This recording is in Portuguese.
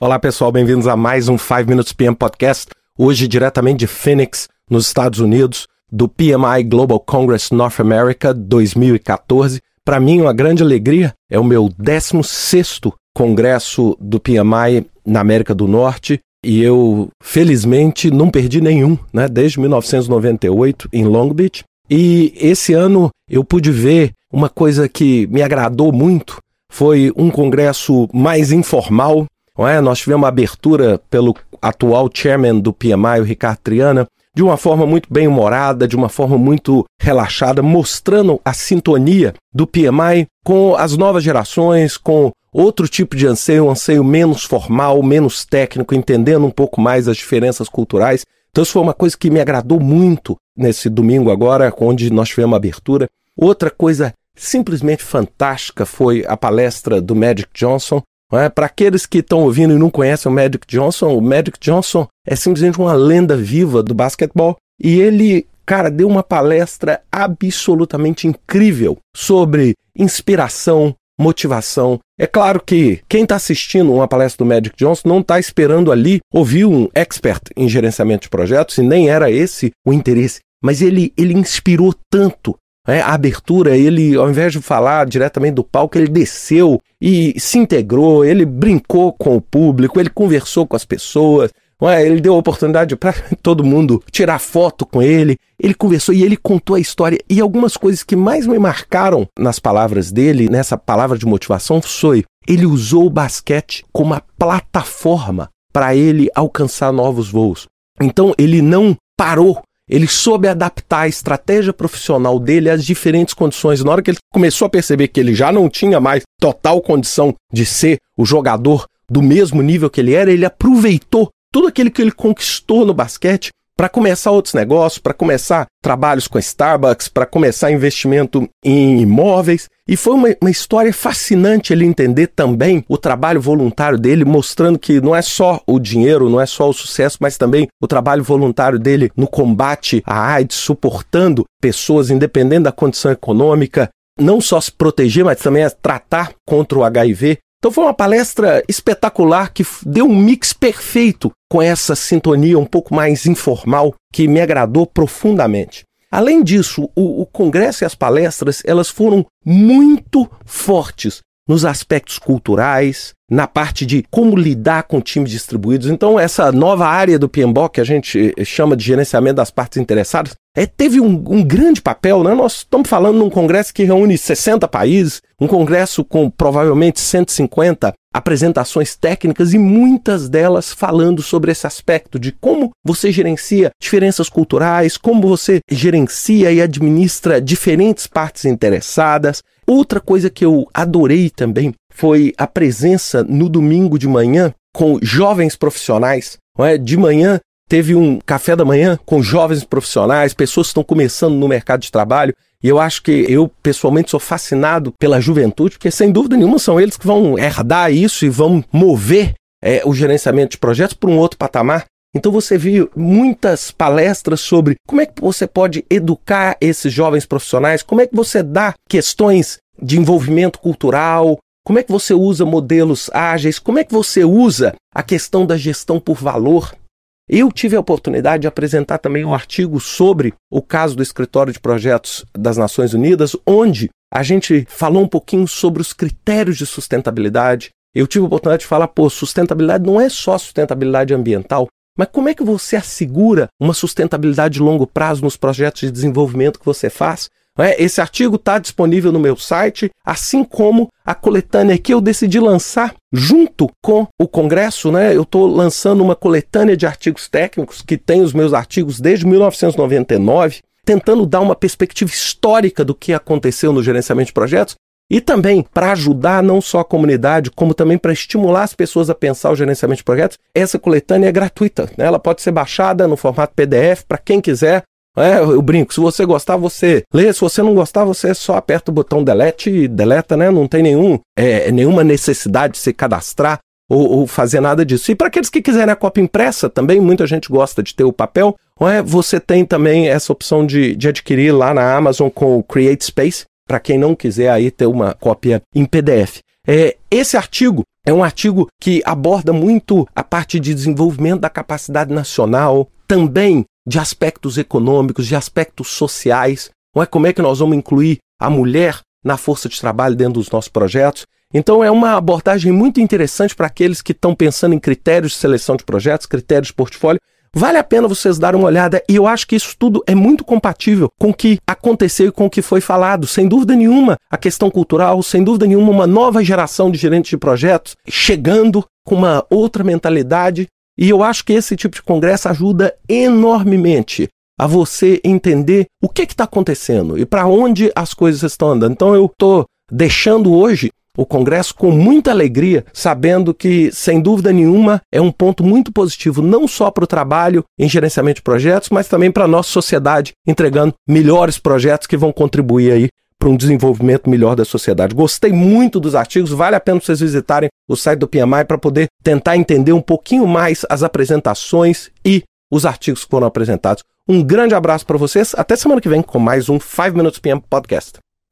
Olá pessoal, bem-vindos a mais um 5 Minutes PM Podcast. Hoje diretamente de Phoenix, nos Estados Unidos, do PMI Global Congress North America 2014. Para mim, uma grande alegria, é o meu 16º congresso do PMI na América do Norte e eu, felizmente, não perdi nenhum, né? Desde 1998 em Long Beach. E esse ano eu pude ver uma coisa que me agradou muito. Foi um congresso mais informal. É? Nós tivemos uma abertura pelo atual chairman do PMI, o Ricardo Triana, de uma forma muito bem humorada, de uma forma muito relaxada, mostrando a sintonia do PMI com as novas gerações, com outro tipo de anseio, um anseio menos formal, menos técnico, entendendo um pouco mais as diferenças culturais. Então, isso foi uma coisa que me agradou muito nesse domingo agora, onde nós tivemos a abertura. Outra coisa simplesmente fantástica foi a palestra do Magic Johnson. É? Para aqueles que estão ouvindo e não conhecem o Magic Johnson, o Magic Johnson é simplesmente uma lenda viva do basquetebol e ele, cara, deu uma palestra absolutamente incrível sobre inspiração, motivação. É claro que quem está assistindo uma palestra do Magic Johnson não está esperando ali ouvir um expert em gerenciamento de projetos, e nem era esse o interesse. Mas ele, ele inspirou tanto é, a abertura, ele, ao invés de falar diretamente do palco, ele desceu e se integrou, ele brincou com o público, ele conversou com as pessoas, é? ele deu a oportunidade para todo mundo tirar foto com ele, ele conversou e ele contou a história. E algumas coisas que mais me marcaram nas palavras dele, nessa palavra de motivação, foi ele usou o basquete como uma plataforma para ele alcançar novos voos. Então ele não parou ele soube adaptar a estratégia profissional dele às diferentes condições. Na hora que ele começou a perceber que ele já não tinha mais total condição de ser o jogador do mesmo nível que ele era, ele aproveitou tudo aquilo que ele conquistou no basquete para começar outros negócios, para começar trabalhos com Starbucks, para começar investimento em imóveis. E foi uma, uma, história fascinante ele entender também o trabalho voluntário dele, mostrando que não é só o dinheiro, não é só o sucesso, mas também o trabalho voluntário dele no combate à AIDS, suportando pessoas independente da condição econômica, não só se proteger, mas também tratar contra o HIV. Então foi uma palestra espetacular que deu um mix perfeito com essa sintonia um pouco mais informal que me agradou profundamente. Além disso, o, o congresso e as palestras elas foram muito fortes nos aspectos culturais, na parte de como lidar com times distribuídos. Então, essa nova área do PMBOK, que a gente eh, chama de gerenciamento das partes interessadas, é, teve um, um, grande papel. Né? Nós estamos falando num congresso que reúne 60 países, um congresso com provavelmente 150 apresentações técnicas e muitas delas falando sobre esse aspecto de como você gerencia diferenças culturais, como você gerencia e administra diferentes partes interessadas. Outra coisa que eu adorei também foi a presença no domingo de manhã com jovens profissionais. É? De manhã teve um café da manhã com jovens profissionais, pessoas que estão começando no mercado de trabalho. E eu acho que eu, pessoalmente, sou fascinado pela juventude, porque sem dúvida nenhuma são eles que vão herdar isso e vão mover é, o gerenciamento de projetos para um outro patamar. Então você viu muitas palestras sobre como é que você pode educar esses jovens profissionais, como é que você dá questões de envolvimento cultural, como é que você usa modelos ágeis? Como é que você usa a questão da gestão por valor? Eu tive a oportunidade de apresentar também um artigo sobre o caso do Escritório de Projetos das Nações Unidas, onde a gente falou um pouquinho sobre os critérios de sustentabilidade. Eu tive a oportunidade de falar, pô, sustentabilidade não é só sustentabilidade ambiental, mas como é que você assegura uma sustentabilidade de longo prazo nos projetos de desenvolvimento que você faz? É? Esse artigo está disponível no meu site, assim como a coletânea que eu decidi lançar junto com o Congresso. Né? Eu estou lançando uma coletânea de artigos técnicos que tem os meus artigos desde 1999, tentando dar uma perspectiva histórica do que aconteceu no gerenciamento de projetos e também para ajudar não só a comunidade, como também para estimular as pessoas a pensar o gerenciamento de projetos, essa coletânea é gratuita. Né? Ela pode ser baixada no formato PDF para quem quiser. É, eu brinco, se você gostar, você lê, se você não gostar, você só aperta o botão delete e deleta, né? Não tem nenhum, é, nenhuma necessidade de se cadastrar ou, ou fazer nada disso. E para aqueles que quiserem a cópia impressa, também muita gente gosta de ter o papel, é, você tem também essa opção de, de adquirir lá na Amazon com o Create Space, para quem não quiser aí ter uma cópia em PDF. É, esse artigo É um artigo que aborda muito a parte de desenvolvimento da capacidade nacional, também de aspectos econômicos, de aspectos sociais. Não é como é que nós vamos incluir a mulher na força de trabalho dentro dos nossos projetos. Então é uma abordagem muito interessante para aqueles que estão pensando em critérios de seleção de projetos, critérios de portfólio. Vale a pena vocês darem uma olhada e eu acho que isso tudo é muito compatível com o que aconteceu e com o que foi falado. Sem dúvida nenhuma, a questão cultural, sem dúvida nenhuma, uma nova geração de gerentes de projetos chegando com uma outra mentalidade. E eu acho que esse tipo de congresso ajuda enormemente a você entender o que está acontecendo e para onde as coisas estão andando. Então eu estou deixando hoje o Congresso com muita alegria, sabendo que, sem dúvida nenhuma, é um ponto muito positivo, não só para o trabalho em gerenciamento de projetos, mas também para a nossa sociedade, entregando melhores projetos que vão contribuir aí para um desenvolvimento melhor da sociedade. Gostei muito dos artigos, vale a pena vocês visitarem o site do PMI para poder tentar entender um pouquinho mais as apresentações e os artigos que foram apresentados. Um grande abraço para vocês, até semana que vem com mais um 5 Minutes PM Podcast.